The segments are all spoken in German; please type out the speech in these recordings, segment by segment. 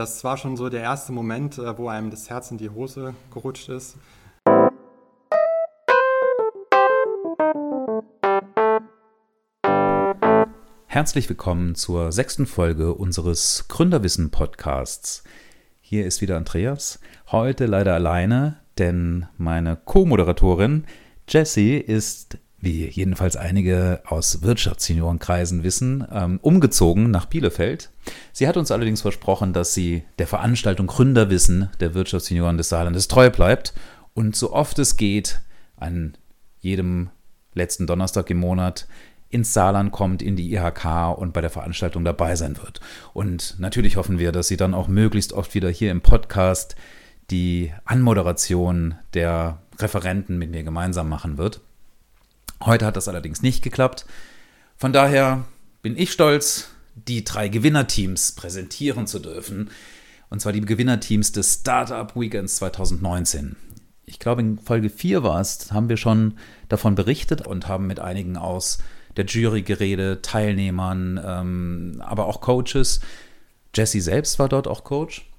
das war schon so der erste Moment, äh, wo einem das Herz in die Hose gerutscht ist. Herzlich willkommen zur sechsten Folge unseres Gründerwissen-Podcasts. Hier ist wieder Andreas, heute leider alleine, denn meine Co-Moderatorin Jessie ist, wie jedenfalls einige aus Wirtschaftsseniorenkreisen wissen, ähm, umgezogen nach Bielefeld. Sie hat uns allerdings versprochen, dass sie der Veranstaltung Gründerwissen der Wirtschaftssenioren des Saarlandes treu bleibt und so oft es geht, an jedem letzten Donnerstag im Monat ins Saarland kommt, in die IHK und bei der Veranstaltung dabei sein wird. Und natürlich hoffen wir, dass sie dann auch möglichst oft wieder hier im Podcast die Anmoderation der Referenten mit mir gemeinsam machen wird. Heute hat das allerdings nicht geklappt. Von daher bin ich stolz, die drei Gewinnerteams präsentieren zu dürfen. Und zwar die Gewinnerteams des Startup Weekends 2019. Ich glaube, in Folge 4 war es, haben wir schon davon berichtet und haben mit einigen aus der Jury geredet, Teilnehmern, ähm, aber auch Coaches. Jesse selbst war dort auch Coach.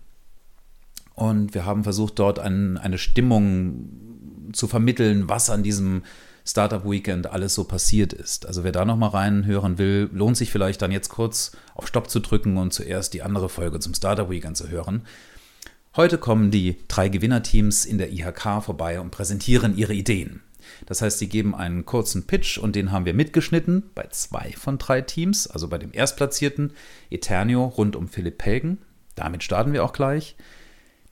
Und wir haben versucht, dort ein, eine Stimmung zu vermitteln, was an diesem Startup Weekend alles so passiert ist. Also wer da nochmal reinhören will, lohnt sich vielleicht dann jetzt kurz auf Stopp zu drücken und zuerst die andere Folge zum Startup Weekend zu hören. Heute kommen die drei Gewinnerteams in der IHK vorbei und präsentieren ihre Ideen. Das heißt, sie geben einen kurzen Pitch und den haben wir mitgeschnitten bei zwei von drei Teams, also bei dem Erstplatzierten Eternio rund um Philipp Pelgen. Damit starten wir auch gleich.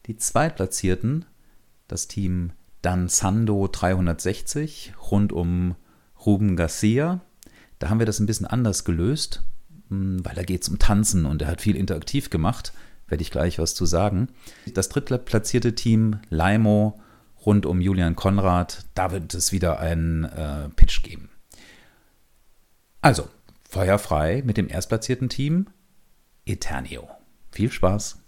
Die Zweitplatzierten, das Team Danzando 360 rund um Ruben Garcia. Da haben wir das ein bisschen anders gelöst, hm, weil da geht es um Tanzen und er hat viel interaktiv gemacht. Werde ich gleich was zu sagen. Das drittplatzierte Team Laimo rund um Julian Konrad, da wird es wieder einen äh, Pitch geben. Also, Feuer frei mit dem erstplatzierten Team Eternio. Viel Spaß!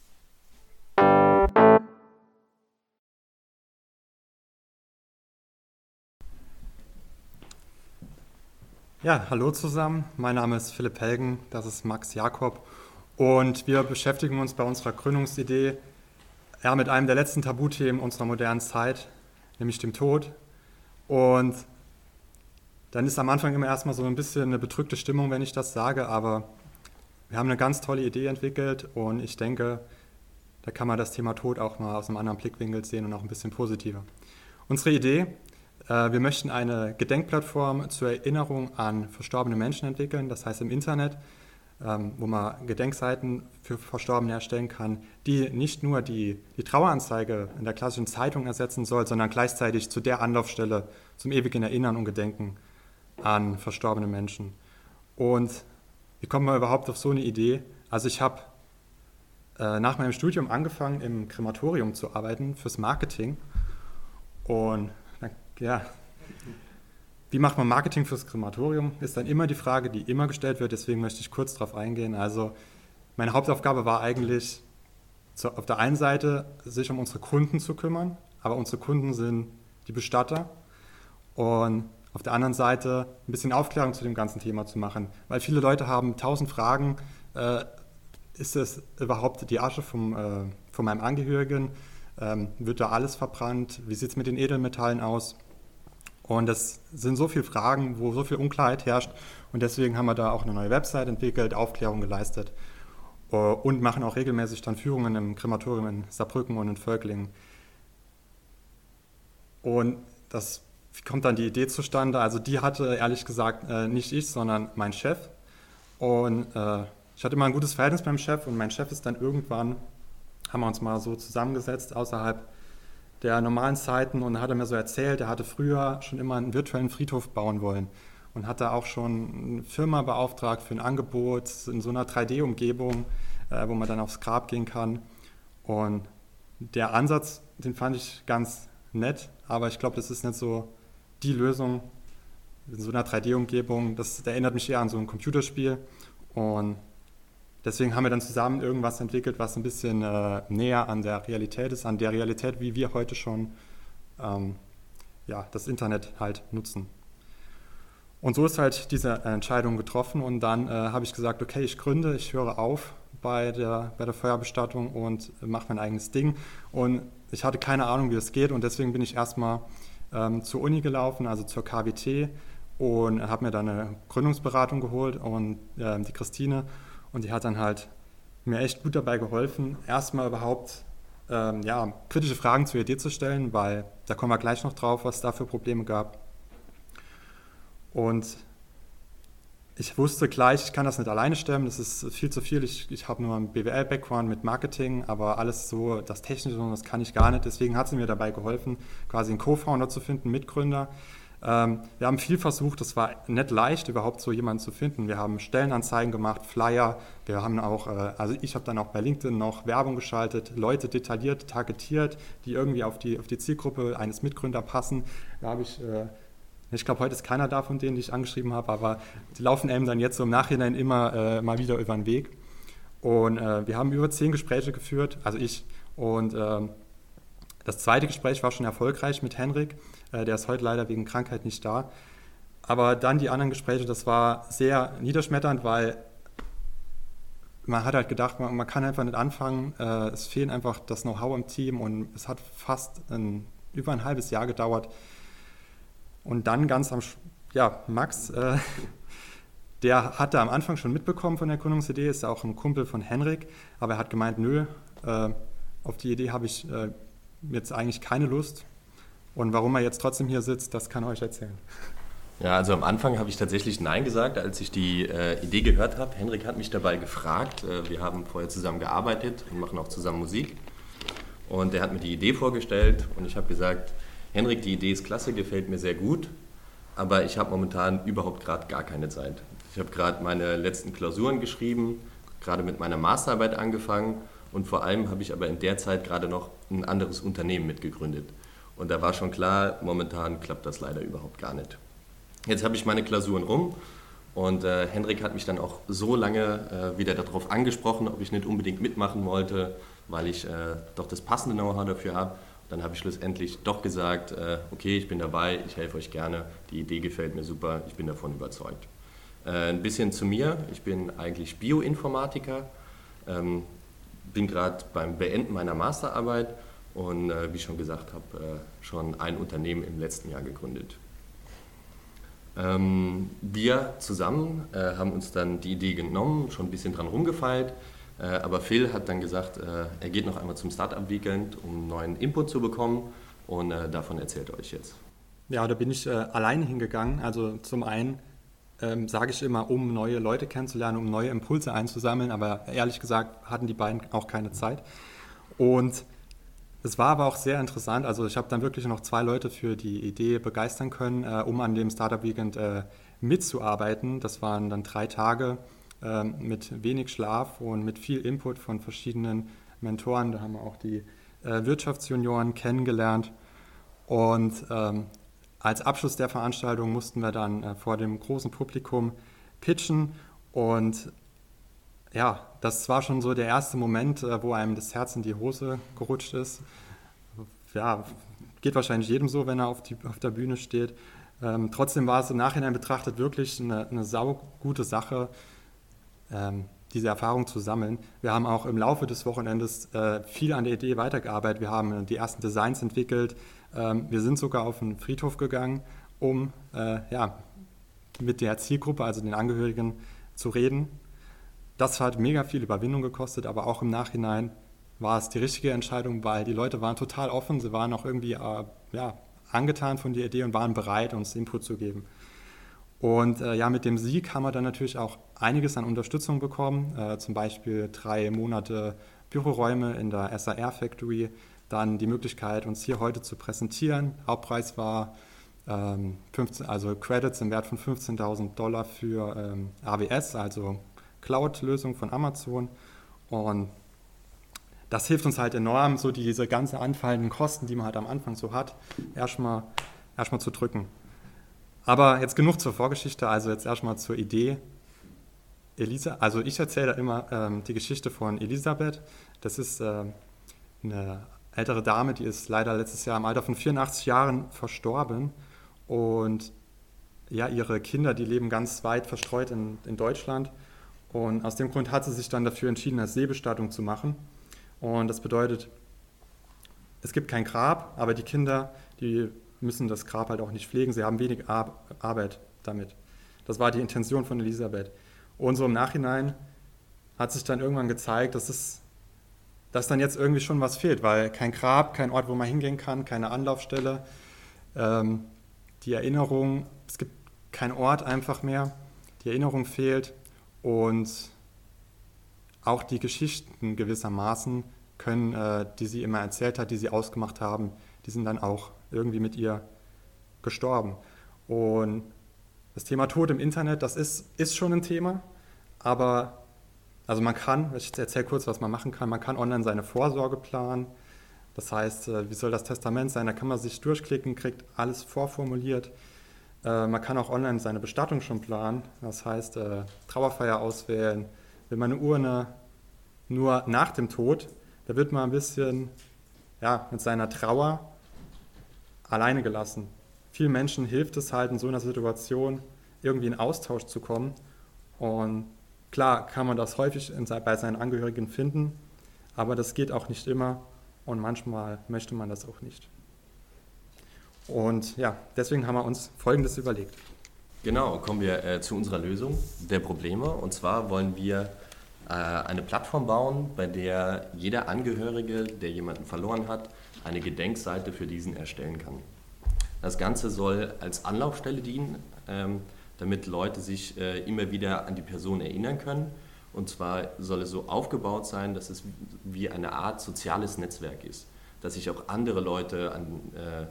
Ja, hallo zusammen. Mein Name ist Philipp Helgen, das ist Max Jakob und wir beschäftigen uns bei unserer Gründungsidee ja, mit einem der letzten Tabuthemen unserer modernen Zeit, nämlich dem Tod. Und dann ist am Anfang immer erstmal so ein bisschen eine bedrückte Stimmung, wenn ich das sage, aber wir haben eine ganz tolle Idee entwickelt und ich denke, da kann man das Thema Tod auch mal aus einem anderen Blickwinkel sehen und auch ein bisschen positiver. Unsere Idee wir möchten eine Gedenkplattform zur Erinnerung an verstorbene Menschen entwickeln, das heißt im Internet, ähm, wo man Gedenkseiten für Verstorbene erstellen kann, die nicht nur die, die Traueranzeige in der klassischen Zeitung ersetzen soll, sondern gleichzeitig zu der Anlaufstelle zum ewigen Erinnern und Gedenken an verstorbene Menschen. Und wie kommt man überhaupt auf so eine Idee? Also ich habe äh, nach meinem Studium angefangen, im Krematorium zu arbeiten fürs Marketing. Und ja, wie macht man Marketing fürs Krematorium? Ist dann immer die Frage, die immer gestellt wird. Deswegen möchte ich kurz darauf eingehen. Also meine Hauptaufgabe war eigentlich, auf der einen Seite sich um unsere Kunden zu kümmern, aber unsere Kunden sind die Bestatter. Und auf der anderen Seite ein bisschen Aufklärung zu dem ganzen Thema zu machen. Weil viele Leute haben tausend Fragen. Äh, ist es überhaupt die Asche vom, äh, von meinem Angehörigen? Ähm, wird da alles verbrannt? Wie sieht es mit den Edelmetallen aus? Und das sind so viele Fragen, wo so viel Unklarheit herrscht. Und deswegen haben wir da auch eine neue Website entwickelt, Aufklärung geleistet äh, und machen auch regelmäßig dann Führungen im Krematorium in Saarbrücken und in Völklingen. Und das wie kommt dann die Idee zustande? Also die hatte ehrlich gesagt äh, nicht ich, sondern mein Chef. Und äh, ich hatte immer ein gutes Verhältnis beim Chef und mein Chef ist dann irgendwann, haben wir uns mal so zusammengesetzt außerhalb der normalen Zeiten und hat er mir so erzählt, er hatte früher schon immer einen virtuellen Friedhof bauen wollen und hat da auch schon eine Firma beauftragt für ein Angebot in so einer 3D-Umgebung, äh, wo man dann aufs Grab gehen kann. Und der Ansatz, den fand ich ganz nett, aber ich glaube, das ist nicht so die Lösung in so einer 3D-Umgebung. Das, erinnert mich eher an so ein Computerspiel und Deswegen haben wir dann zusammen irgendwas entwickelt, was ein bisschen äh, näher an der Realität ist, an der Realität, wie wir heute schon ähm, ja, das Internet halt nutzen. Und so ist halt diese Entscheidung getroffen und dann äh, habe ich gesagt, okay, ich gründe, ich höre auf bei der, bei der Feuerbestattung und mache mein eigenes Ding. Und ich hatte keine Ahnung, wie es geht und deswegen bin ich erstmal ähm, zur Uni gelaufen, also zur KWT und habe mir dann eine Gründungsberatung geholt und äh, die Christine und die hat dann halt mir echt gut dabei geholfen, erstmal überhaupt ähm, ja, kritische Fragen zur Idee zu stellen, weil da kommen wir gleich noch drauf, was es da für Probleme gab. Und ich wusste gleich, ich kann das nicht alleine stemmen, das ist viel zu viel. Ich, ich habe nur einen BWL-Background mit Marketing, aber alles so, das Technische, das kann ich gar nicht. Deswegen hat sie mir dabei geholfen, quasi einen Co-Founder zu finden, Mitgründer. Ähm, wir haben viel versucht, es war nicht leicht, überhaupt so jemanden zu finden. Wir haben Stellenanzeigen gemacht, Flyer, wir haben auch, äh, also ich habe dann auch bei LinkedIn noch Werbung geschaltet, Leute detailliert targetiert, die irgendwie auf die, auf die Zielgruppe eines Mitgründers passen. Da habe ich äh, ich glaube, heute ist keiner da von denen, die ich angeschrieben habe, aber die laufen einem dann jetzt so im Nachhinein immer äh, mal wieder über den Weg. Und äh, wir haben über zehn Gespräche geführt, also ich. Und äh, das zweite Gespräch war schon erfolgreich mit Henrik. Äh, der ist heute leider wegen Krankheit nicht da. Aber dann die anderen Gespräche, das war sehr niederschmetternd, weil man hat halt gedacht, man, man kann einfach nicht anfangen. Äh, es fehlt einfach das Know-how im Team und es hat fast ein, über ein halbes Jahr gedauert, und dann ganz am, ja, Max, äh, der hatte am Anfang schon mitbekommen von der Gründungsidee, ist ja auch ein Kumpel von Henrik, aber er hat gemeint, nö, äh, auf die Idee habe ich äh, jetzt eigentlich keine Lust. Und warum er jetzt trotzdem hier sitzt, das kann er euch erzählen. Ja, also am Anfang habe ich tatsächlich Nein gesagt, als ich die äh, Idee gehört habe. Henrik hat mich dabei gefragt. Äh, wir haben vorher zusammen gearbeitet und machen auch zusammen Musik. Und er hat mir die Idee vorgestellt und ich habe gesagt, Henrik, die Idee ist klasse, gefällt mir sehr gut, aber ich habe momentan überhaupt gerade gar keine Zeit. Ich habe gerade meine letzten Klausuren geschrieben, gerade mit meiner Masterarbeit angefangen und vor allem habe ich aber in der Zeit gerade noch ein anderes Unternehmen mitgegründet. Und da war schon klar, momentan klappt das leider überhaupt gar nicht. Jetzt habe ich meine Klausuren rum und äh, Henrik hat mich dann auch so lange äh, wieder darauf angesprochen, ob ich nicht unbedingt mitmachen wollte, weil ich äh, doch das passende Know-how dafür habe. Dann habe ich schlussendlich doch gesagt, äh, okay, ich bin dabei, ich helfe euch gerne, die Idee gefällt mir super, ich bin davon überzeugt. Äh, ein bisschen zu mir, ich bin eigentlich Bioinformatiker, ähm, bin gerade beim Beenden meiner Masterarbeit und äh, wie ich schon gesagt habe, äh, schon ein Unternehmen im letzten Jahr gegründet. Ähm, wir zusammen äh, haben uns dann die Idee genommen, schon ein bisschen dran rumgefeilt, äh, aber Phil hat dann gesagt, äh, er geht noch einmal zum Startup-Weekend, um neuen Input zu bekommen und äh, davon erzählt er euch jetzt. Ja, da bin ich alleine hingegangen. Also zum einen ähm, sage ich immer, um neue Leute kennenzulernen, um neue Impulse einzusammeln, aber ehrlich gesagt hatten die beiden auch keine Zeit. Und es war aber auch sehr interessant. Also ich habe dann wirklich noch zwei Leute für die Idee begeistern können, äh, um an dem Startup Weekend äh, mitzuarbeiten. Das waren dann drei Tage ähm, mit wenig Schlaf und mit viel Input von verschiedenen Mentoren. Da haben wir auch die äh, Wirtschaftsjunioren kennengelernt. Und ähm, als Abschluss der Veranstaltung mussten wir dann äh, vor dem großen Publikum pitchen. Und ja, das war schon so der erste Moment, äh, wo einem das Herz in die Hose gerutscht ist. Ja, geht wahrscheinlich jedem so, wenn er auf, die, auf der Bühne steht. Ähm, trotzdem war es im Nachhinein betrachtet wirklich eine, eine saugute Sache ähm, diese Erfahrung zu sammeln. Wir haben auch im Laufe des Wochenendes äh, viel an der Idee weitergearbeitet. Wir haben die ersten Designs entwickelt. Ähm, wir sind sogar auf einen Friedhof gegangen, um äh, ja, mit der Zielgruppe, also den Angehörigen, zu reden. Das hat mega viel Überwindung gekostet, aber auch im Nachhinein war es die richtige Entscheidung, weil die Leute waren total offen, sie waren auch irgendwie äh, ja, angetan von der Idee und waren bereit, uns Input zu geben. Und äh, ja, mit dem Sieg haben wir dann natürlich auch einiges an Unterstützung bekommen, äh, zum Beispiel drei Monate Büroräume in der SAR Factory, dann die Möglichkeit, uns hier heute zu präsentieren. Hauptpreis war ähm, 15, also Credits im Wert von 15.000 Dollar für ähm, AWS, also Cloud-Lösung von Amazon. Und das hilft uns halt enorm, so diese ganzen anfallenden Kosten, die man halt am Anfang so hat, erstmal erstmal zu drücken. Aber jetzt genug zur Vorgeschichte, also jetzt erstmal zur Idee. Elisa, also ich erzähle immer ähm, die Geschichte von Elisabeth. Das ist äh, eine ältere Dame, die ist leider letztes Jahr im Alter von 84 Jahren verstorben. Und ja, ihre Kinder, die leben ganz weit verstreut in, in Deutschland. Und aus dem Grund hat sie sich dann dafür entschieden, eine Seebestattung zu machen. Und das bedeutet, es gibt kein Grab, aber die Kinder, die müssen das Grab halt auch nicht pflegen. Sie haben wenig Ar Arbeit damit. Das war die Intention von Elisabeth. Und so im Nachhinein hat sich dann irgendwann gezeigt, dass es dass dann jetzt irgendwie schon was fehlt, weil kein Grab, kein Ort, wo man hingehen kann, keine Anlaufstelle, ähm, die Erinnerung, es gibt keinen Ort einfach mehr, die Erinnerung fehlt und auch die Geschichten gewissermaßen können, äh, die sie immer erzählt hat, die sie ausgemacht haben, die sind dann auch irgendwie mit ihr gestorben. Und das Thema Tod im Internet, das ist, ist schon ein Thema, aber also man kann, ich erzähle kurz, was man machen kann, man kann online seine Vorsorge planen. Das heißt, äh, wie soll das Testament sein? Da kann man sich durchklicken, kriegt alles vorformuliert. Äh, man kann auch online seine Bestattung schon planen. Das heißt, äh, Trauerfeier auswählen. Will man eine Urne nur nach dem Tod, da wird man ein bisschen ja, mit seiner Trauer alleine gelassen. Vielen Menschen hilft es halt in so einer Situation, irgendwie in Austausch zu kommen. Und Klar kann man das häufig bei seinen Angehörigen finden, aber das geht auch nicht immer und manchmal möchte man das auch nicht. Und ja, deswegen haben wir uns Folgendes überlegt. Genau, kommen wir äh, zu unserer Lösung der Probleme. Und zwar wollen wir äh, eine Plattform bauen, bei der jeder Angehörige, der jemanden verloren hat, eine Gedenkseite für diesen erstellen kann. Das Ganze soll als Anlaufstelle dienen. Ähm, damit Leute sich äh, immer wieder an die Person erinnern können. Und zwar soll es so aufgebaut sein, dass es wie eine Art soziales Netzwerk ist, dass sich auch andere Leute an, äh,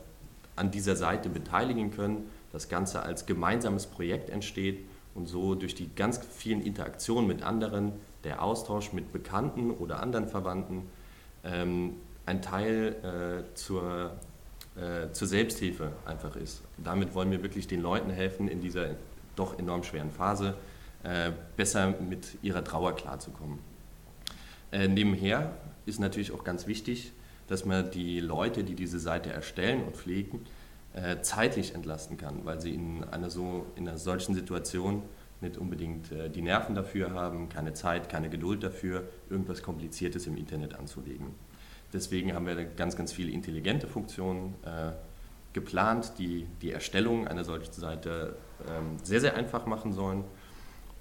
an dieser Seite beteiligen können, das Ganze als gemeinsames Projekt entsteht und so durch die ganz vielen Interaktionen mit anderen, der Austausch mit Bekannten oder anderen Verwandten, ähm, ein Teil äh, zur, äh, zur Selbsthilfe einfach ist. Damit wollen wir wirklich den Leuten helfen, in dieser doch enorm schweren Phase äh, besser mit ihrer Trauer klarzukommen. Äh, nebenher ist natürlich auch ganz wichtig, dass man die Leute, die diese Seite erstellen und pflegen, äh, zeitlich entlasten kann, weil sie in einer, so, in einer solchen Situation nicht unbedingt äh, die Nerven dafür haben, keine Zeit, keine Geduld dafür, irgendwas Kompliziertes im Internet anzulegen. Deswegen haben wir ganz, ganz viele intelligente Funktionen äh, geplant, die die Erstellung einer solchen Seite ähm, sehr, sehr einfach machen sollen.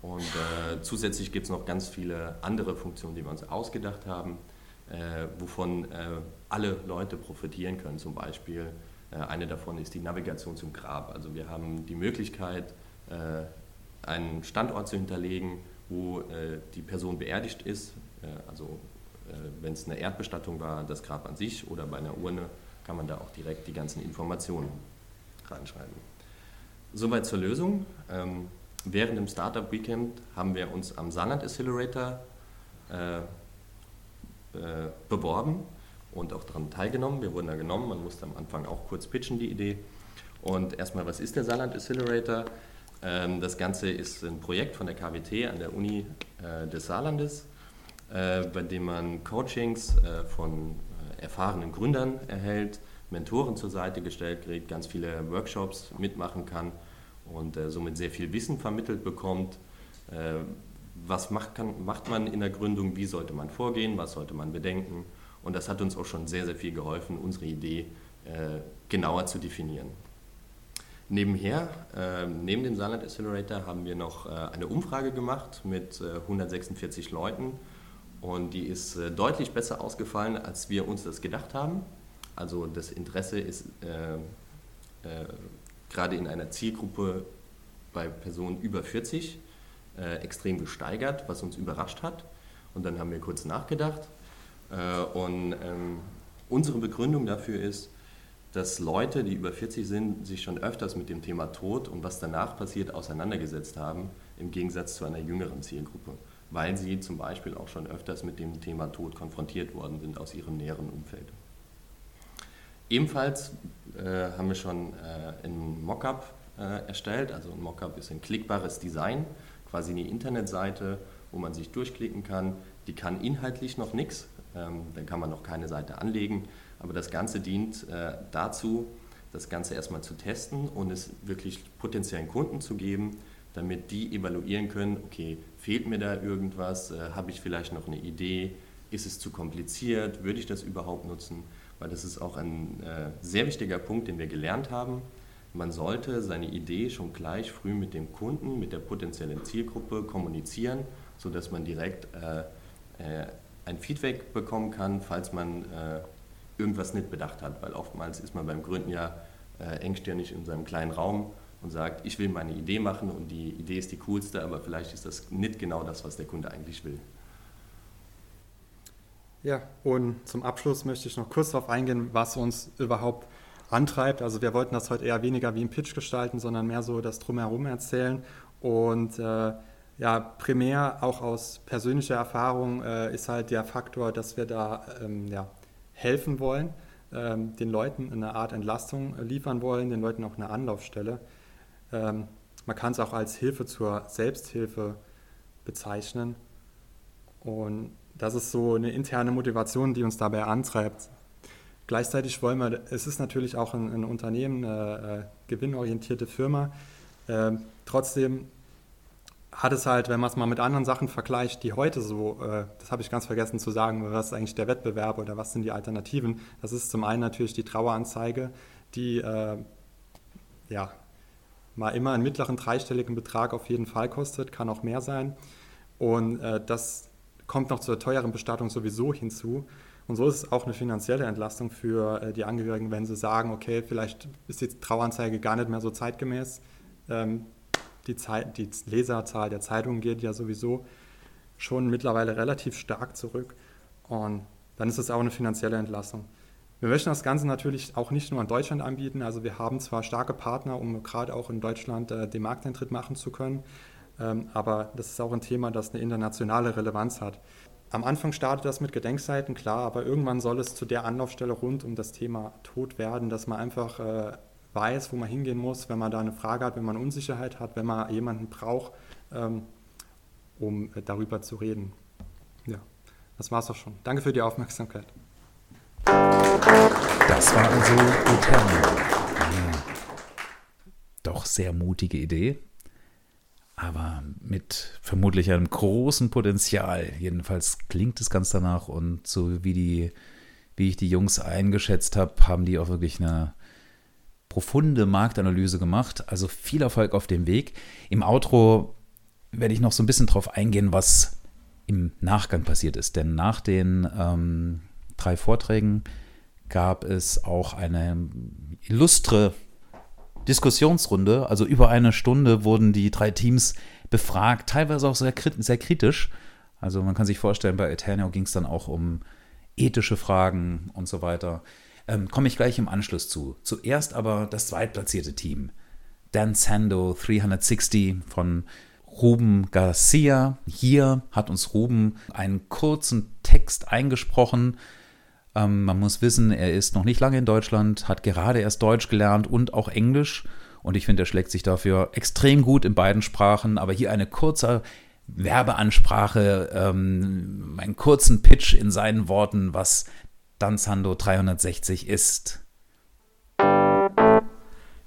Und äh, zusätzlich gibt es noch ganz viele andere Funktionen, die wir uns ausgedacht haben, äh, wovon äh, alle Leute profitieren können. Zum Beispiel äh, eine davon ist die Navigation zum Grab. Also wir haben die Möglichkeit, äh, einen Standort zu hinterlegen, wo äh, die Person beerdigt ist. also wenn es eine Erdbestattung war, das Grab an sich oder bei einer Urne, kann man da auch direkt die ganzen Informationen reinschreiben. Soweit zur Lösung. Ähm, während dem Startup Weekend haben wir uns am Saarland Accelerator beworben und auch daran teilgenommen. Wir wurden da genommen, man musste am Anfang auch kurz pitchen, die Idee. Und erstmal, was ist der Saarland Accelerator? Ähm, das Ganze ist ein Projekt von der KWT an der Uni äh, des Saarlandes, äh, bei dem man Coachings äh, von erfahrenen Gründern erhält, Mentoren zur Seite gestellt kriegt, ganz viele Workshops mitmachen kann und somit sehr viel Wissen vermittelt bekommt. Was macht, kann, macht man in der Gründung, wie sollte man vorgehen, was sollte man bedenken. Und das hat uns auch schon sehr, sehr viel geholfen, unsere Idee äh, genauer zu definieren. Nebenher, äh, neben dem Saarland Accelerator, haben wir noch äh, eine Umfrage gemacht mit 146 äh, Leuten und die ist deutlich besser ausgefallen, als wir uns das gedacht haben. Also das Interesse ist äh, äh, gerade in einer Zielgruppe bei Personen über 40 äh, extrem gesteigert, was uns überrascht hat. Und dann haben wir kurz nachgedacht. Äh, und ähm, unsere Begründung dafür ist, dass Leute, die über 40 sind, sich schon öfters mit dem Thema Tod und was danach passiert auseinandergesetzt haben, im Gegensatz zu einer jüngeren Zielgruppe, weil sie zum Beispiel auch schon öfters mit dem Thema Tod konfrontiert worden sind aus ihrem näheren Umfeld. Ebenfalls äh, haben wir schon äh, ein Mockup äh, erstellt. Also ein Mockup ist ein klickbares Design, quasi eine Internetseite, wo man sich durchklicken kann. Die kann inhaltlich noch nichts, dann kann man noch keine Seite anlegen, aber das Ganze dient äh, dazu, das Ganze erstmal zu testen und es wirklich potenziellen Kunden zu geben, damit die evaluieren können, okay, fehlt mir da irgendwas, äh, habe ich vielleicht noch eine Idee, ist es zu kompliziert, würde ich das überhaupt nutzen? Weil das ist auch ein äh, sehr wichtiger Punkt, den wir gelernt haben. Man sollte seine Idee schon gleich früh mit dem Kunden, mit der potenziellen Zielgruppe kommunizieren, sodass man direkt ein Feedback bekommen kann, falls man äh, irgendwas nicht bedacht hat. Weil oftmals ist man beim Gründen ja äh, engstirnig in seinem kleinen Raum und sagt, ich will meine Idee machen und die Idee ist die coolste, aber vielleicht ist das nicht genau das, was der Kunde eigentlich will. Ja, und zum Abschluss möchte ich noch kurz darauf eingehen, was uns überhaupt antreibt. Also wir wollten das heute eher weniger wie ein Pitch gestalten, sondern mehr so das drumherum erzählen. Und äh, ja, primär auch aus persönlicher Erfahrung äh, ist halt der Faktor, dass wir da ähm, ja, helfen wollen, ähm, den Leuten eine Art Entlastung liefern wollen, den Leuten auch eine Anlaufstelle. Ähm, man kann es auch als Hilfe zur Selbsthilfe bezeichnen. Und das ist so eine interne Motivation, die uns dabei antreibt. Gleichzeitig wollen wir, es ist natürlich auch ein, ein Unternehmen, eine, äh, gewinnorientierte Firma. Äh, trotzdem hat es halt, wenn man es mal mit anderen Sachen vergleicht, die heute so, äh, das habe ich ganz vergessen zu sagen, was ist eigentlich der Wettbewerb oder was sind die Alternativen? Das ist zum einen natürlich die Traueranzeige, die äh, ja mal immer einen mittleren dreistelligen Betrag auf jeden Fall kostet, kann auch mehr sein. Und äh, das kommt noch zur teuren Bestattung sowieso hinzu. Und so ist es auch eine finanzielle Entlastung für äh, die Angehörigen, wenn sie sagen, okay, vielleicht ist die Trauanzeige gar nicht mehr so zeitgemäß. Ähm, die, Zeit, die Leserzahl der Zeitungen geht ja sowieso schon mittlerweile relativ stark zurück. Und dann ist es auch eine finanzielle Entlastung. Wir möchten das Ganze natürlich auch nicht nur in Deutschland anbieten. Also wir haben zwar starke Partner, um gerade auch in Deutschland äh, den Markteintritt machen zu können, ähm, aber das ist auch ein Thema, das eine internationale Relevanz hat. Am Anfang startet das mit Gedenkseiten, klar, aber irgendwann soll es zu der Anlaufstelle rund um das Thema Tod werden, dass man einfach äh, weiß, wo man hingehen muss, wenn man da eine Frage hat, wenn man Unsicherheit hat, wenn man jemanden braucht, ähm, um äh, darüber zu reden. Ja, das war's auch schon. Danke für die Aufmerksamkeit. Das war also Eternal. Ja. Doch sehr mutige Idee, aber mit vermutlich einem großen Potenzial. Jedenfalls klingt es ganz danach und so wie die, wie ich die Jungs eingeschätzt habe, haben die auch wirklich eine profunde Marktanalyse gemacht. Also viel Erfolg auf dem Weg. Im Outro werde ich noch so ein bisschen drauf eingehen, was im Nachgang passiert ist. Denn nach den ähm, drei Vorträgen gab es auch eine illustre Diskussionsrunde. Also über eine Stunde wurden die drei Teams befragt, teilweise auch sehr, sehr kritisch. Also man kann sich vorstellen, bei Eternio ging es dann auch um ethische Fragen und so weiter. Ähm, Komme ich gleich im Anschluss zu. Zuerst aber das zweitplatzierte Team. Dan Sando 360 von Ruben Garcia. Hier hat uns Ruben einen kurzen Text eingesprochen, ähm, man muss wissen, er ist noch nicht lange in Deutschland, hat gerade erst Deutsch gelernt und auch Englisch. Und ich finde, er schlägt sich dafür extrem gut in beiden Sprachen. Aber hier eine kurze Werbeansprache, ähm, einen kurzen Pitch in seinen Worten, was Danzando 360 ist.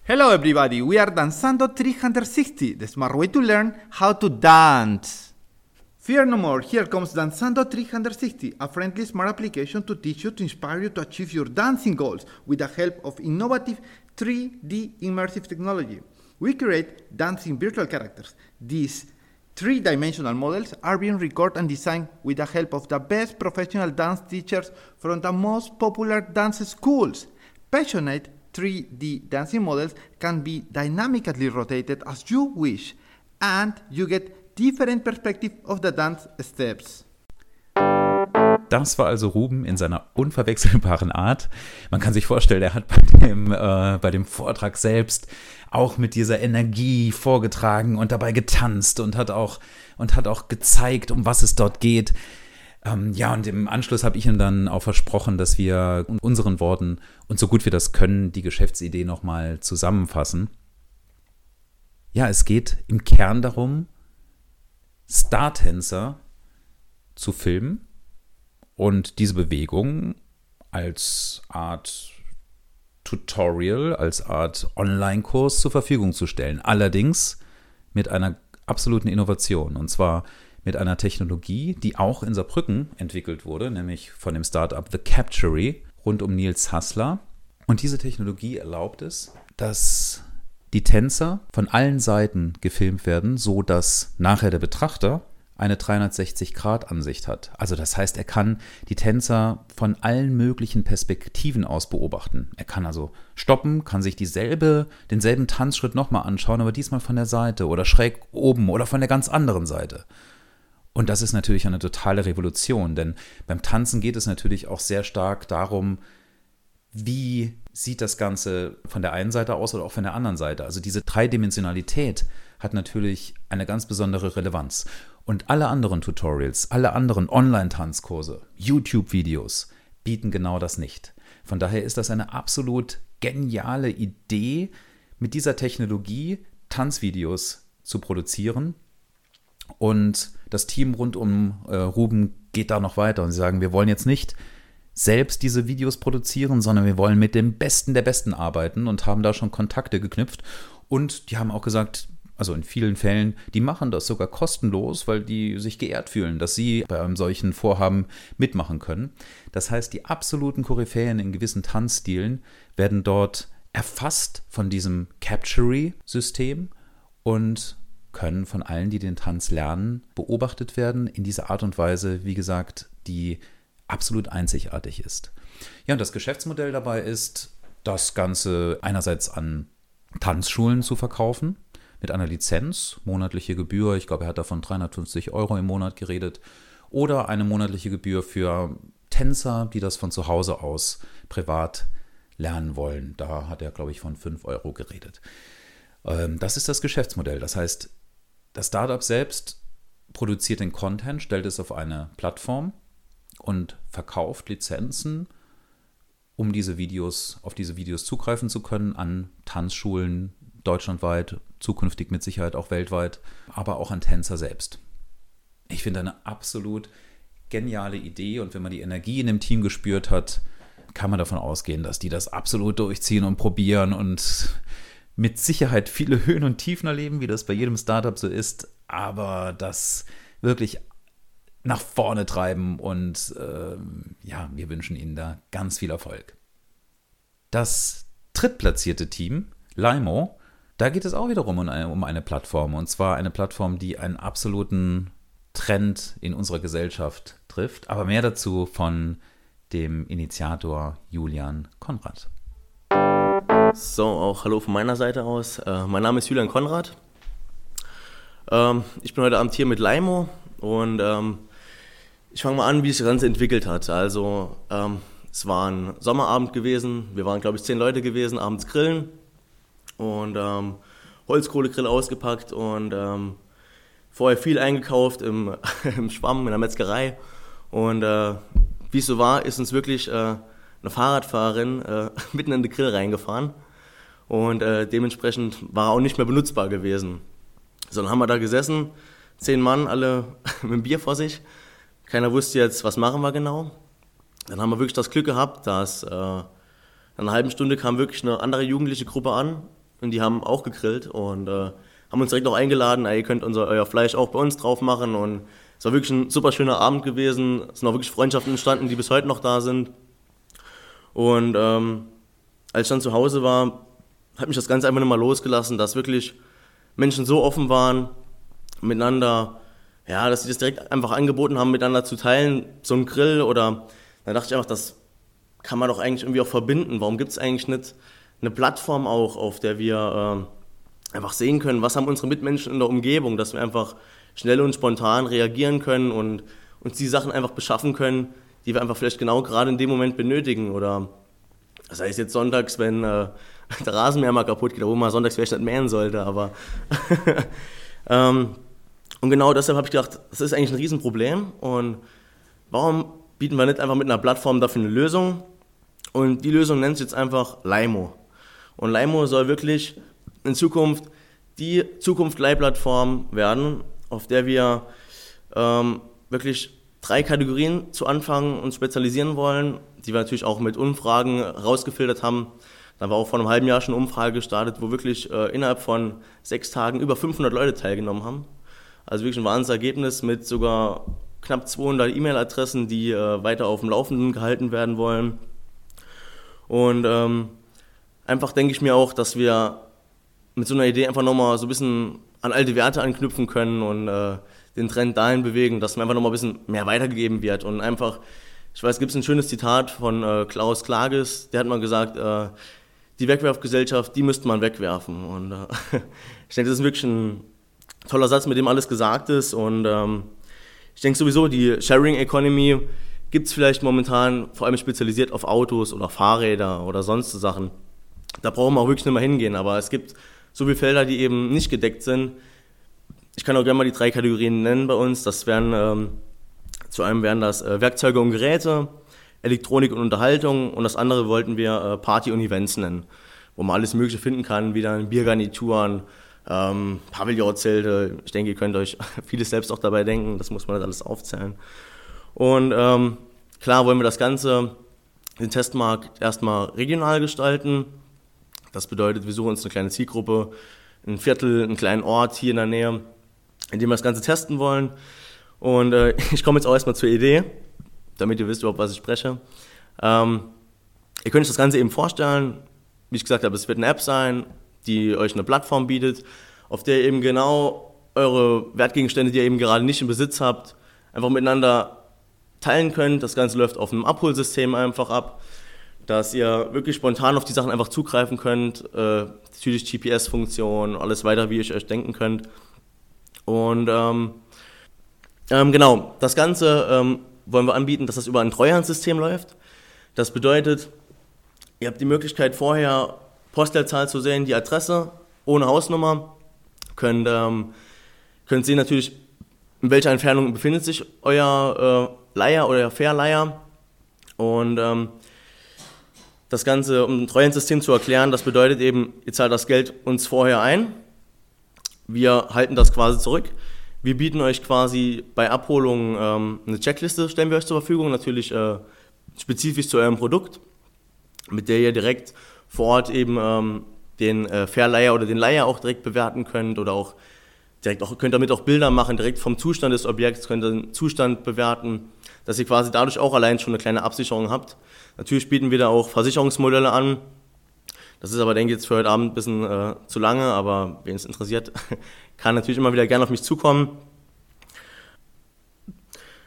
Hello everybody, we are Danzando 360, the smart way to learn how to dance. Fear no more, here comes Danzando 360, a friendly smart application to teach you to inspire you to achieve your dancing goals with the help of innovative 3D immersive technology. We create dancing virtual characters. These three dimensional models are being recorded and designed with the help of the best professional dance teachers from the most popular dance schools. Passionate 3D dancing models can be dynamically rotated as you wish, and you get different perspective of the dance steps. Das war also Ruben in seiner unverwechselbaren Art. Man kann sich vorstellen, er hat bei dem, äh, bei dem Vortrag selbst auch mit dieser Energie vorgetragen und dabei getanzt und hat auch, und hat auch gezeigt, um was es dort geht. Ähm, ja, und im Anschluss habe ich ihm dann auch versprochen, dass wir in unseren Worten und so gut wir das können, die Geschäftsidee nochmal zusammenfassen. Ja, es geht im Kern darum, Star-Tänzer zu filmen und diese Bewegung als Art Tutorial, als Art Online-Kurs zur Verfügung zu stellen. Allerdings mit einer absoluten Innovation. Und zwar mit einer Technologie, die auch in Saarbrücken entwickelt wurde, nämlich von dem Startup The Captury rund um Nils Hassler. Und diese Technologie erlaubt es, dass die Tänzer von allen Seiten gefilmt werden, so dass nachher der Betrachter eine 360-Grad-Ansicht hat. Also das heißt, er kann die Tänzer von allen möglichen Perspektiven aus beobachten. Er kann also stoppen, kann sich dieselbe, denselben Tanzschritt nochmal anschauen, aber diesmal von der Seite oder schräg oben oder von der ganz anderen Seite. Und das ist natürlich eine totale Revolution, denn beim Tanzen geht es natürlich auch sehr stark darum, wie sieht das Ganze von der einen Seite aus oder auch von der anderen Seite. Also diese Dreidimensionalität hat natürlich eine ganz besondere Relevanz. Und alle anderen Tutorials, alle anderen Online-Tanzkurse, YouTube-Videos bieten genau das nicht. Von daher ist das eine absolut geniale Idee, mit dieser Technologie Tanzvideos zu produzieren und das Team rund um äh, Ruben geht da noch weiter und sie sagen, wir wollen jetzt nicht selbst diese Videos produzieren, sondern wir wollen mit dem Besten der Besten arbeiten und haben da schon Kontakte geknüpft. Und die haben auch gesagt, also in vielen Fällen, die machen das sogar kostenlos, weil die sich geehrt fühlen, dass sie bei einem solchen Vorhaben mitmachen können. Das heißt, die absoluten Koryphäen in gewissen Tanzstilen werden dort erfasst von diesem Captury-System und können von allen, die den Tanz lernen, beobachtet werden in dieser Art und Weise, wie gesagt, die absolut einzigartig ist. Ja, und das Geschäftsmodell dabei ist, das Ganze einerseits an Tanzschulen zu verkaufen, mit einer Lizenz, monatliche Gebühr, ich glaube, er hat davon 350 Euro im Monat geredet, oder eine monatliche Gebühr für Tänzer, die das von zu Hause aus privat lernen wollen. Da hat er, glaube ich, von 5 Euro geredet. Ähm, das ist das Geschäftsmodell. Das heißt, das Startup selbst produziert den Content, stellt es auf eine Plattform und verkauft Lizenzen, um diese Videos, auf diese Videos zugreifen zu können an Tanzschulen deutschlandweit, zukünftig mit Sicherheit auch weltweit, aber auch an Tänzer selbst. Ich finde eine absolut geniale Idee und wenn man die Energie in dem Team gespürt hat, kann man davon ausgehen, dass die das absolut durchziehen und probieren und mit Sicherheit viele Höhen und Tiefen erleben, wie das bei jedem Startup so ist, aber das wirklich nach vorne treiben und äh, ja, wir wünschen Ihnen da ganz viel Erfolg. Das drittplatzierte Team, Limo, da geht es auch wiederum um eine, um eine Plattform und zwar eine Plattform, die einen absoluten Trend in unserer Gesellschaft trifft, aber mehr dazu von dem Initiator Julian Konrad. So, auch hallo von meiner Seite aus. Äh, mein Name ist Julian Konrad. Ähm, ich bin heute Abend hier mit Laimo und ähm, ich fange mal an, wie sich das Ganze entwickelt hat. Also, ähm, es war ein Sommerabend gewesen. Wir waren, glaube ich, zehn Leute gewesen, abends grillen und ähm, Holzkohlegrill ausgepackt und ähm, vorher viel eingekauft im, im Schwamm, in der Metzgerei. Und äh, wie es so war, ist uns wirklich äh, eine Fahrradfahrerin äh, mitten in den Grill reingefahren und äh, dementsprechend war er auch nicht mehr benutzbar gewesen. So, dann haben wir da gesessen, zehn Mann, alle mit einem Bier vor sich. Keiner wusste jetzt, was machen wir genau. Dann haben wir wirklich das Glück gehabt, dass äh, in einer halben Stunde kam wirklich eine andere jugendliche Gruppe an und die haben auch gegrillt und äh, haben uns direkt auch eingeladen, ihr könnt unser, euer Fleisch auch bei uns drauf machen und es war wirklich ein super schöner Abend gewesen. Es sind auch wirklich Freundschaften entstanden, die bis heute noch da sind. Und ähm, als ich dann zu Hause war, hat mich das Ganze einfach nicht mal losgelassen, dass wirklich Menschen so offen waren, miteinander, ja, dass sie das direkt einfach angeboten haben, miteinander zu teilen, so ein Grill oder, da dachte ich einfach, das kann man doch eigentlich irgendwie auch verbinden. Warum gibt es eigentlich nicht eine Plattform auch, auf der wir äh, einfach sehen können, was haben unsere Mitmenschen in der Umgebung, dass wir einfach schnell und spontan reagieren können und uns die Sachen einfach beschaffen können, die wir einfach vielleicht genau gerade in dem Moment benötigen. Oder das heißt jetzt sonntags, wenn äh, der Rasenmäher mal kaputt geht, wo man sonntags vielleicht nicht mähen sollte, aber ähm, und genau deshalb habe ich gedacht, das ist eigentlich ein Riesenproblem und warum bieten wir nicht einfach mit einer Plattform dafür eine Lösung? Und die Lösung nennt sich jetzt einfach Limo. Und Limo soll wirklich in Zukunft die Zukunft-Leihplattform werden, auf der wir ähm, wirklich drei Kategorien zu Anfang uns spezialisieren wollen, die wir natürlich auch mit Umfragen rausgefiltert haben. Da war auch vor einem halben Jahr schon eine Umfrage gestartet, wo wirklich äh, innerhalb von sechs Tagen über 500 Leute teilgenommen haben. Also wirklich ein Wahnsinnsergebnis mit sogar knapp 200 E-Mail-Adressen, die äh, weiter auf dem Laufenden gehalten werden wollen. Und ähm, einfach denke ich mir auch, dass wir mit so einer Idee einfach nochmal so ein bisschen an alte Werte anknüpfen können und äh, den Trend dahin bewegen, dass mir einfach nochmal ein bisschen mehr weitergegeben wird und einfach, ich weiß, gibt es ein schönes Zitat von äh, Klaus Klages, der hat mal gesagt, äh, die Wegwerfgesellschaft, die müsste man wegwerfen und äh, ich denke, das ist wirklich ein toller Satz, mit dem alles gesagt ist und ähm, ich denke sowieso, die Sharing Economy gibt es vielleicht momentan vor allem spezialisiert auf Autos oder Fahrräder oder sonst Sachen. Da brauchen wir auch wirklich nicht mehr hingehen, aber es gibt so viele Felder, die eben nicht gedeckt sind. Ich kann auch gerne mal die drei Kategorien nennen bei uns. Das wären ähm, zu einem wären das äh, Werkzeuge und Geräte, Elektronik und Unterhaltung und das andere wollten wir äh, Party und Events nennen, wo man alles Mögliche finden kann, wie dann Biergarnituren, ähm, Pavillonzelte. Ich denke, ihr könnt euch vieles selbst auch dabei denken, das muss man alles aufzählen. Und ähm, klar wollen wir das Ganze, den Testmarkt erstmal regional gestalten. Das bedeutet, wir suchen uns eine kleine Zielgruppe, ein Viertel, einen kleinen Ort hier in der Nähe, in dem wir das Ganze testen wollen. Und äh, ich komme jetzt auch erstmal zur Idee, damit ihr wisst überhaupt, was ich spreche. Ähm, ihr könnt euch das Ganze eben vorstellen, wie ich gesagt habe, es wird eine App sein, die euch eine Plattform bietet, auf der ihr eben genau eure Wertgegenstände, die ihr eben gerade nicht im Besitz habt, einfach miteinander teilen könnt. Das Ganze läuft auf einem Abholsystem einfach ab, dass ihr wirklich spontan auf die Sachen einfach zugreifen könnt. Äh, natürlich GPS-Funktion, alles weiter, wie ihr euch denken könnt. Und ähm, ähm, genau, das Ganze ähm, wollen wir anbieten, dass das über ein Treuhandsystem läuft. Das bedeutet, ihr habt die Möglichkeit vorher Postleitzahl zu sehen, die Adresse ohne Hausnummer, könnt, ähm, könnt sehen natürlich, in welcher Entfernung befindet sich euer äh, Leier oder Verleiher. Und ähm, das Ganze, um ein Treuhandsystem zu erklären, das bedeutet eben, ihr zahlt das Geld uns vorher ein, wir halten das quasi zurück. Wir bieten euch quasi bei Abholung ähm, eine Checkliste, stellen wir euch zur Verfügung, natürlich äh, spezifisch zu eurem Produkt, mit der ihr direkt vor Ort eben ähm, den äh, Verleiher oder den Leiher auch direkt bewerten könnt oder auch direkt auch, könnt damit auch Bilder machen, direkt vom Zustand des Objekts, könnt den Zustand bewerten, dass ihr quasi dadurch auch allein schon eine kleine Absicherung habt. Natürlich bieten wir da auch Versicherungsmodelle an. Das ist aber, denke ich, jetzt für heute Abend ein bisschen äh, zu lange, aber wen es interessiert, kann natürlich immer wieder gerne auf mich zukommen.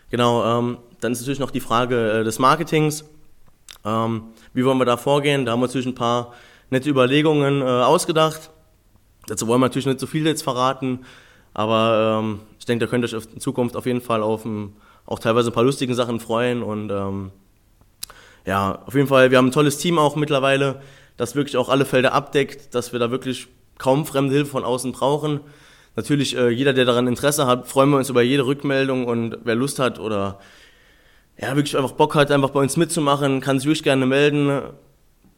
Genau, ähm, dann ist natürlich noch die Frage äh, des Marketings. Ähm, wie wollen wir da vorgehen? Da haben wir natürlich ein paar nette Überlegungen äh, ausgedacht. Dazu wollen wir natürlich nicht so viel jetzt verraten, aber ähm, ich denke, da könnt ihr euch in Zukunft auf jeden Fall auf ein, auch teilweise ein paar lustigen Sachen freuen. Und ähm, ja, auf jeden Fall, wir haben ein tolles Team auch mittlerweile, das wirklich auch alle Felder abdeckt, dass wir da wirklich kaum fremde Hilfe von außen brauchen. Natürlich, äh, jeder, der daran Interesse hat, freuen wir uns über jede Rückmeldung und wer Lust hat oder ja, wirklich einfach Bock hat, einfach bei uns mitzumachen, kann sich wirklich gerne melden.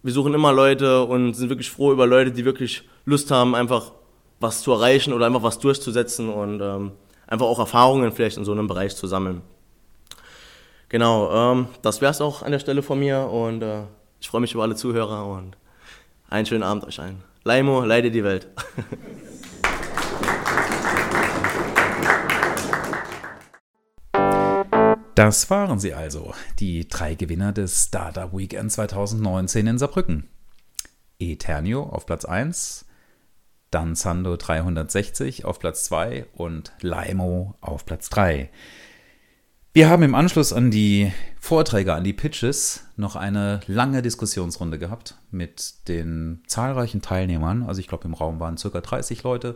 Wir suchen immer Leute und sind wirklich froh über Leute, die wirklich Lust haben, einfach was zu erreichen oder einfach was durchzusetzen und ähm, einfach auch Erfahrungen vielleicht in so einem Bereich zu sammeln. Genau, ähm, das wäre es auch an der Stelle von mir und äh, ich freue mich über alle Zuhörer und einen schönen Abend euch allen. Laimo, leide die Welt. Das waren sie also, die drei Gewinner des Startup Weekend 2019 in Saarbrücken. Eternio auf Platz 1, dann Sando 360 auf Platz 2 und Limo auf Platz 3. Wir haben im Anschluss an die Vorträge, an die Pitches, noch eine lange Diskussionsrunde gehabt mit den zahlreichen Teilnehmern. Also ich glaube, im Raum waren ca. 30 Leute.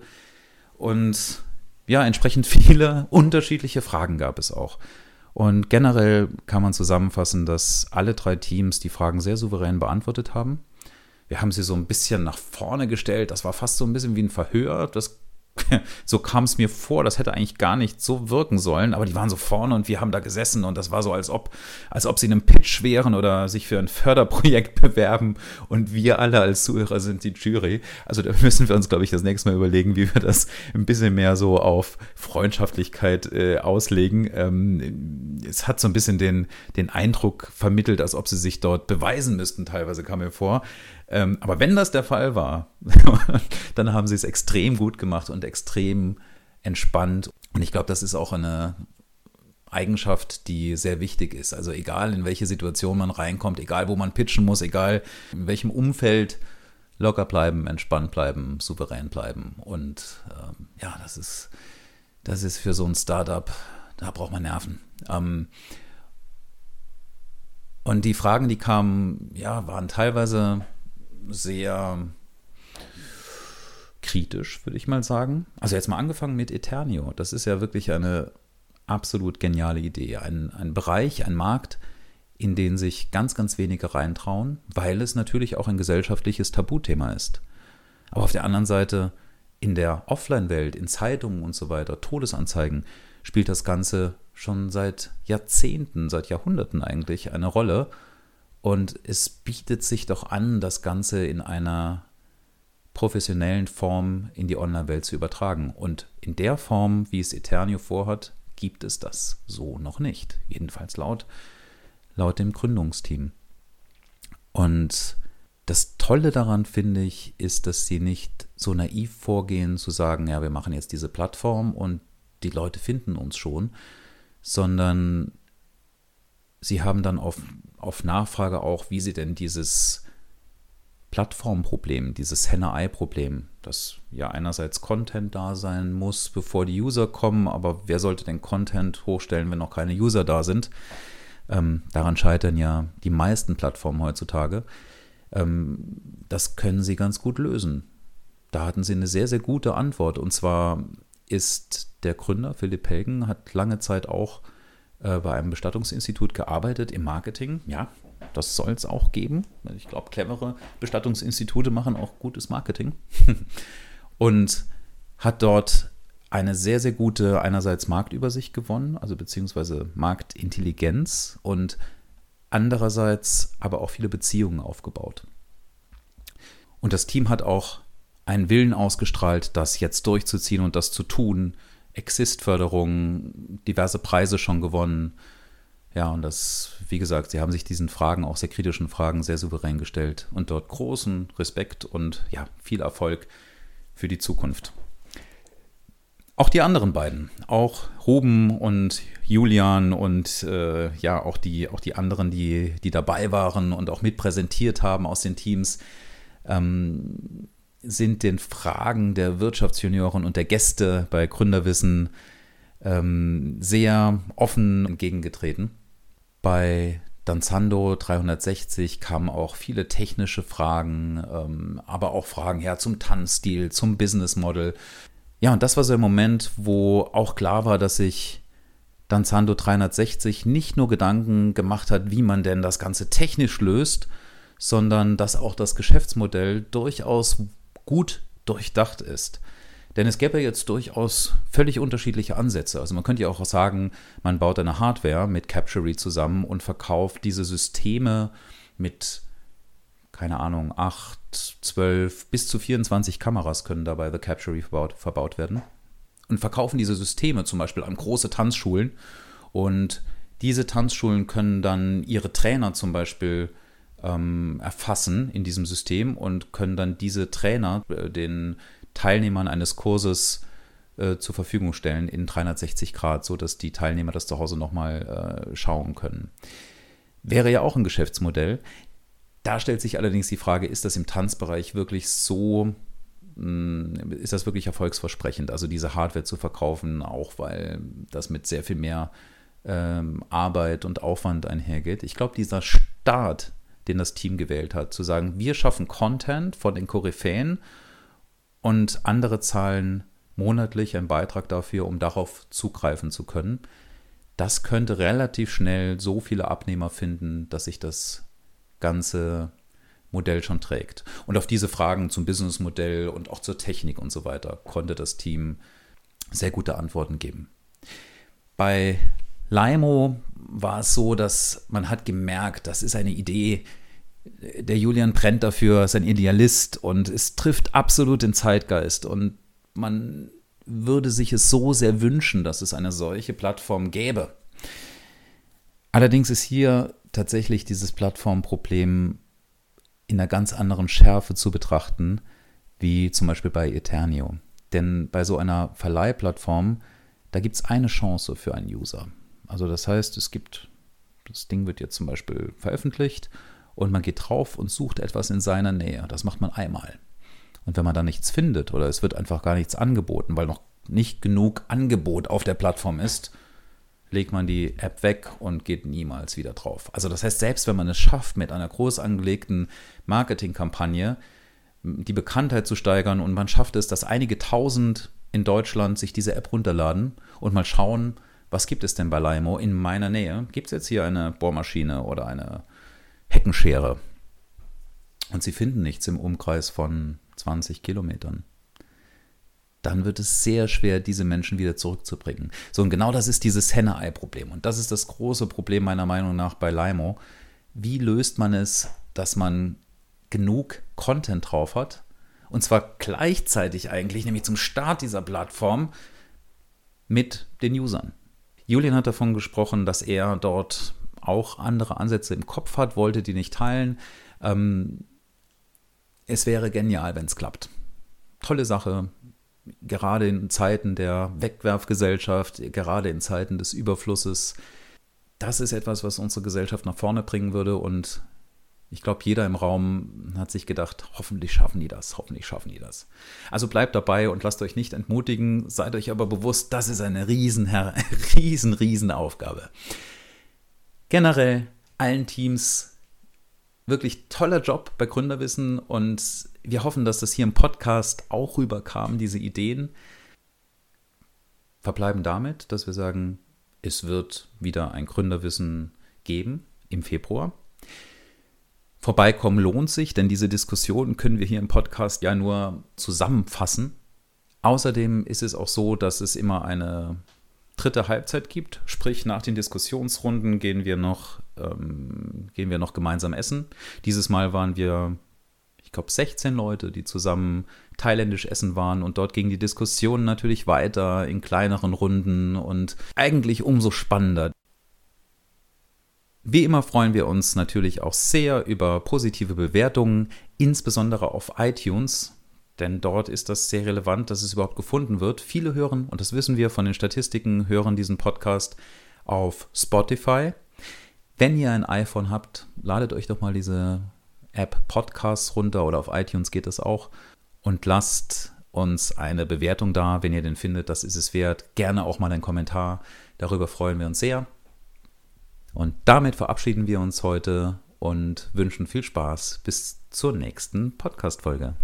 Und ja, entsprechend viele unterschiedliche Fragen gab es auch. Und generell kann man zusammenfassen, dass alle drei Teams die Fragen sehr souverän beantwortet haben. Wir haben sie so ein bisschen nach vorne gestellt. Das war fast so ein bisschen wie ein Verhör. Das so kam es mir vor, das hätte eigentlich gar nicht so wirken sollen, aber die waren so vorne und wir haben da gesessen und das war so, als ob, als ob sie in einem Pitch wären oder sich für ein Förderprojekt bewerben und wir alle als Zuhörer sind die Jury. Also da müssen wir uns, glaube ich, das nächste Mal überlegen, wie wir das ein bisschen mehr so auf Freundschaftlichkeit äh, auslegen. Ähm, es hat so ein bisschen den, den Eindruck vermittelt, als ob sie sich dort beweisen müssten, teilweise kam mir vor. Ähm, aber wenn das der Fall war, dann haben sie es extrem gut gemacht und extrem entspannt. Und ich glaube, das ist auch eine Eigenschaft, die sehr wichtig ist. Also egal in welche Situation man reinkommt, egal wo man pitchen muss, egal in welchem Umfeld, locker bleiben, entspannt bleiben, souverän bleiben. Und ähm, ja, das ist, das ist für so ein Startup, da braucht man Nerven. Ähm, und die Fragen, die kamen, ja, waren teilweise sehr kritisch, würde ich mal sagen. Also jetzt mal angefangen mit Eternio. Das ist ja wirklich eine absolut geniale Idee. Ein, ein Bereich, ein Markt, in den sich ganz, ganz wenige reintrauen, weil es natürlich auch ein gesellschaftliches Tabuthema ist. Aber auf der anderen Seite, in der Offline-Welt, in Zeitungen und so weiter, Todesanzeigen, spielt das Ganze schon seit Jahrzehnten, seit Jahrhunderten eigentlich eine Rolle. Und es bietet sich doch an, das Ganze in einer professionellen Form in die Online-Welt zu übertragen. Und in der Form, wie es Eternio vorhat, gibt es das so noch nicht. Jedenfalls laut, laut dem Gründungsteam. Und das Tolle daran, finde ich, ist, dass sie nicht so naiv vorgehen, zu sagen, ja, wir machen jetzt diese Plattform und die Leute finden uns schon, sondern sie haben dann auf, auf Nachfrage auch, wie sie denn dieses Plattformproblem, dieses Henne-Ei-Problem, dass ja einerseits Content da sein muss, bevor die User kommen, aber wer sollte denn Content hochstellen, wenn noch keine User da sind? Ähm, daran scheitern ja die meisten Plattformen heutzutage. Ähm, das können sie ganz gut lösen. Da hatten sie eine sehr, sehr gute Antwort. Und zwar ist der Gründer, Philipp Helgen, hat lange Zeit auch äh, bei einem Bestattungsinstitut gearbeitet im Marketing. Ja, das soll es auch geben. Ich glaube, clevere Bestattungsinstitute machen auch gutes Marketing. Und hat dort eine sehr, sehr gute einerseits Marktübersicht gewonnen, also beziehungsweise Marktintelligenz und andererseits aber auch viele Beziehungen aufgebaut. Und das Team hat auch einen Willen ausgestrahlt, das jetzt durchzuziehen und das zu tun, Exist-Förderung, diverse Preise schon gewonnen. Ja, und das, wie gesagt, sie haben sich diesen Fragen, auch sehr kritischen Fragen, sehr souverän gestellt und dort großen Respekt und ja, viel Erfolg für die Zukunft. Auch die anderen beiden, auch Ruben und Julian und äh, ja, auch die, auch die anderen, die, die dabei waren und auch mitpräsentiert haben aus den Teams, ähm, sind den Fragen der Wirtschaftsjunioren und der Gäste bei Gründerwissen ähm, sehr offen entgegengetreten. Bei Danzando 360 kamen auch viele technische Fragen, ähm, aber auch Fragen ja, zum Tanzstil, zum Business Model. Ja, und das war so ein Moment, wo auch klar war, dass sich Danzando 360 nicht nur Gedanken gemacht hat, wie man denn das Ganze technisch löst, sondern dass auch das Geschäftsmodell durchaus gut durchdacht ist. Denn es gäbe jetzt durchaus völlig unterschiedliche Ansätze. Also man könnte ja auch sagen, man baut eine Hardware mit Captury zusammen und verkauft diese Systeme mit, keine Ahnung, 8, 12 bis zu 24 Kameras können dabei The Captury verbaut, verbaut werden. Und verkaufen diese Systeme zum Beispiel an große Tanzschulen. Und diese Tanzschulen können dann ihre Trainer zum Beispiel ähm, erfassen in diesem System und können dann diese Trainer äh, den Teilnehmern eines Kurses äh, zur Verfügung stellen in 360 Grad, sodass die Teilnehmer das zu Hause nochmal äh, schauen können. Wäre ja auch ein Geschäftsmodell. Da stellt sich allerdings die Frage, ist das im Tanzbereich wirklich so, mh, hm, ist das wirklich erfolgsversprechend, also diese Hardware zu verkaufen, auch weil das mit sehr viel mehr ähm, Arbeit und Aufwand einhergeht. Ich glaube, dieser Start den das Team gewählt hat, zu sagen, wir schaffen Content von den Koryphäen und andere zahlen monatlich einen Beitrag dafür, um darauf zugreifen zu können. Das könnte relativ schnell so viele Abnehmer finden, dass sich das Ganze Modell schon trägt. Und auf diese Fragen zum Businessmodell und auch zur Technik und so weiter konnte das Team sehr gute Antworten geben. Bei Limo war es so, dass man hat gemerkt, das ist eine Idee, der Julian brennt dafür, ist ein Idealist und es trifft absolut den Zeitgeist und man würde sich es so sehr wünschen, dass es eine solche Plattform gäbe. Allerdings ist hier tatsächlich dieses Plattformproblem in einer ganz anderen Schärfe zu betrachten, wie zum Beispiel bei Eternio. Denn bei so einer Verleihplattform, da gibt es eine Chance für einen User. Also das heißt, es gibt, das Ding wird jetzt zum Beispiel veröffentlicht und man geht drauf und sucht etwas in seiner Nähe. Das macht man einmal. Und wenn man da nichts findet oder es wird einfach gar nichts angeboten, weil noch nicht genug Angebot auf der Plattform ist, legt man die App weg und geht niemals wieder drauf. Also das heißt, selbst wenn man es schafft, mit einer groß angelegten Marketingkampagne die Bekanntheit zu steigern und man schafft es, dass einige tausend in Deutschland sich diese App runterladen und mal schauen, was gibt es denn bei Limo in meiner Nähe? Gibt es jetzt hier eine Bohrmaschine oder eine Heckenschere? Und sie finden nichts im Umkreis von 20 Kilometern dann wird es sehr schwer, diese Menschen wieder zurückzubringen. So, und genau das ist dieses Henne-Ei-Problem. Und das ist das große Problem meiner Meinung nach bei Limo. Wie löst man es, dass man genug Content drauf hat? Und zwar gleichzeitig eigentlich, nämlich zum Start dieser Plattform mit den Usern. Julian hat davon gesprochen, dass er dort auch andere Ansätze im Kopf hat, wollte die nicht teilen. Ähm, es wäre genial, wenn es klappt. Tolle Sache, gerade in Zeiten der Wegwerfgesellschaft, gerade in Zeiten des Überflusses, das ist etwas, was unsere Gesellschaft nach vorne bringen würde. Und ich glaube, jeder im Raum hat sich gedacht, hoffentlich schaffen die das, hoffentlich schaffen die das. Also bleibt dabei und lasst euch nicht entmutigen, seid euch aber bewusst, das ist eine riesen, riesen, riesen Aufgabe. Generell allen Teams wirklich toller Job bei Gründerwissen und wir hoffen, dass das hier im Podcast auch rüberkam, diese Ideen. Verbleiben damit, dass wir sagen, es wird wieder ein Gründerwissen geben im Februar. Vorbeikommen lohnt sich, denn diese Diskussionen können wir hier im Podcast ja nur zusammenfassen. Außerdem ist es auch so, dass es immer eine dritte Halbzeit gibt, sprich nach den Diskussionsrunden gehen wir noch, ähm, gehen wir noch gemeinsam essen. Dieses Mal waren wir ich glaube, 16 Leute, die zusammen thailändisch essen waren und dort ging die Diskussion natürlich weiter in kleineren Runden und eigentlich umso spannender. Wie immer freuen wir uns natürlich auch sehr über positive Bewertungen, insbesondere auf iTunes, denn dort ist das sehr relevant, dass es überhaupt gefunden wird. Viele hören, und das wissen wir von den Statistiken, hören diesen Podcast auf Spotify. Wenn ihr ein iPhone habt, ladet euch doch mal diese App Podcasts runter oder auf iTunes geht es auch und lasst uns eine Bewertung da, wenn ihr den findet, das ist es wert. Gerne auch mal einen Kommentar, darüber freuen wir uns sehr. Und damit verabschieden wir uns heute und wünschen viel Spaß bis zur nächsten Podcast-Folge.